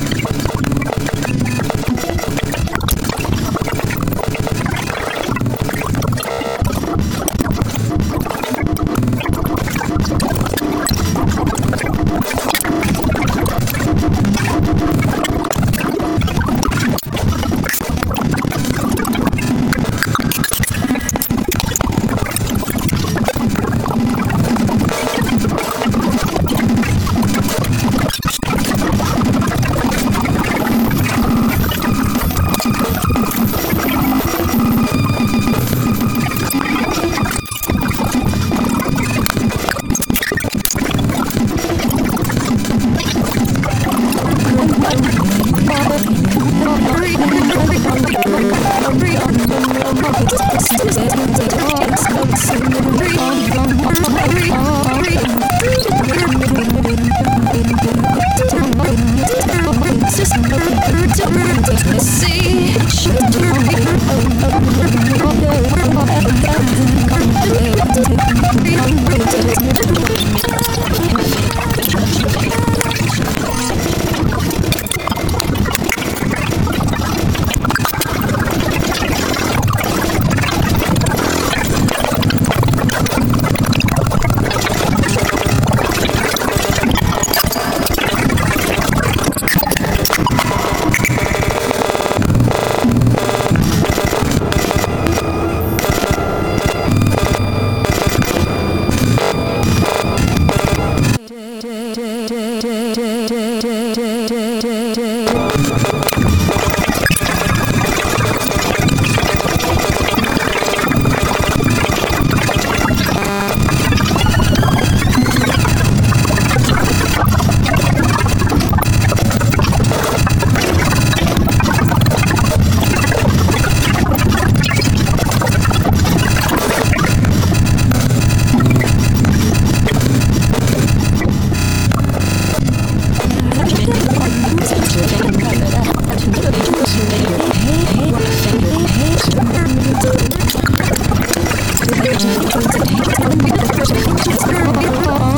mình day, day, day, day, day. Oh, my God.